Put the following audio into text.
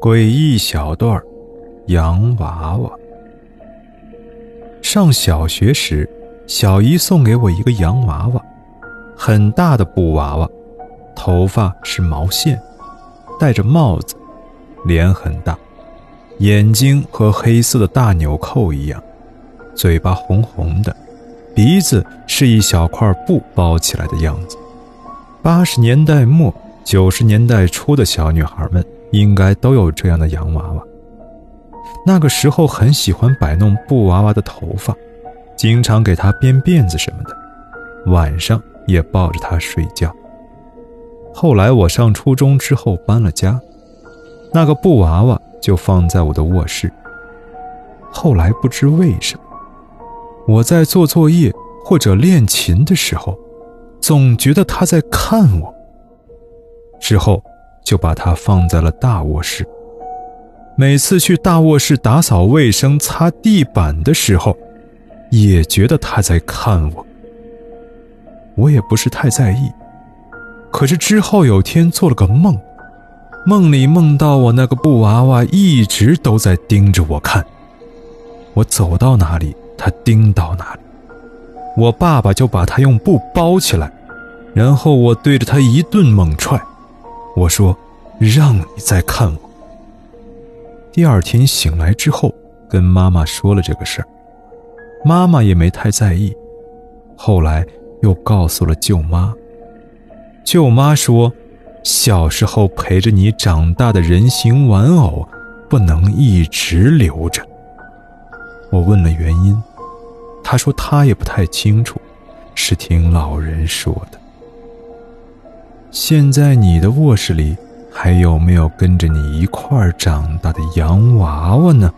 诡异小段洋娃娃。上小学时，小姨送给我一个洋娃娃，很大的布娃娃，头发是毛线，戴着帽子，脸很大，眼睛和黑色的大纽扣一样，嘴巴红红的，鼻子是一小块布包起来的样子。八十年代末九十年代初的小女孩们应该都有这样的洋娃娃。那个时候很喜欢摆弄布娃娃的头发，经常给她编辫子什么的，晚上也抱着她睡觉。后来我上初中之后搬了家，那个布娃娃就放在我的卧室。后来不知为什么，我在做作业或者练琴的时候，总觉得他在看我。之后就把它放在了大卧室。每次去大卧室打扫卫生、擦地板的时候，也觉得他在看我。我也不是太在意。可是之后有天做了个梦，梦里梦到我那个布娃娃一直都在盯着我看。我走到哪里，他盯到哪里。我爸爸就把他用布包起来，然后我对着他一顿猛踹。我说：“让你再看我。”第二天醒来之后，跟妈妈说了这个事儿，妈妈也没太在意。后来又告诉了舅妈，舅妈说：“小时候陪着你长大的人形玩偶，不能一直留着。”我问了原因，她说她也不太清楚，是听老人说的。现在你的卧室里。还有没有跟着你一块儿长大的洋娃娃呢？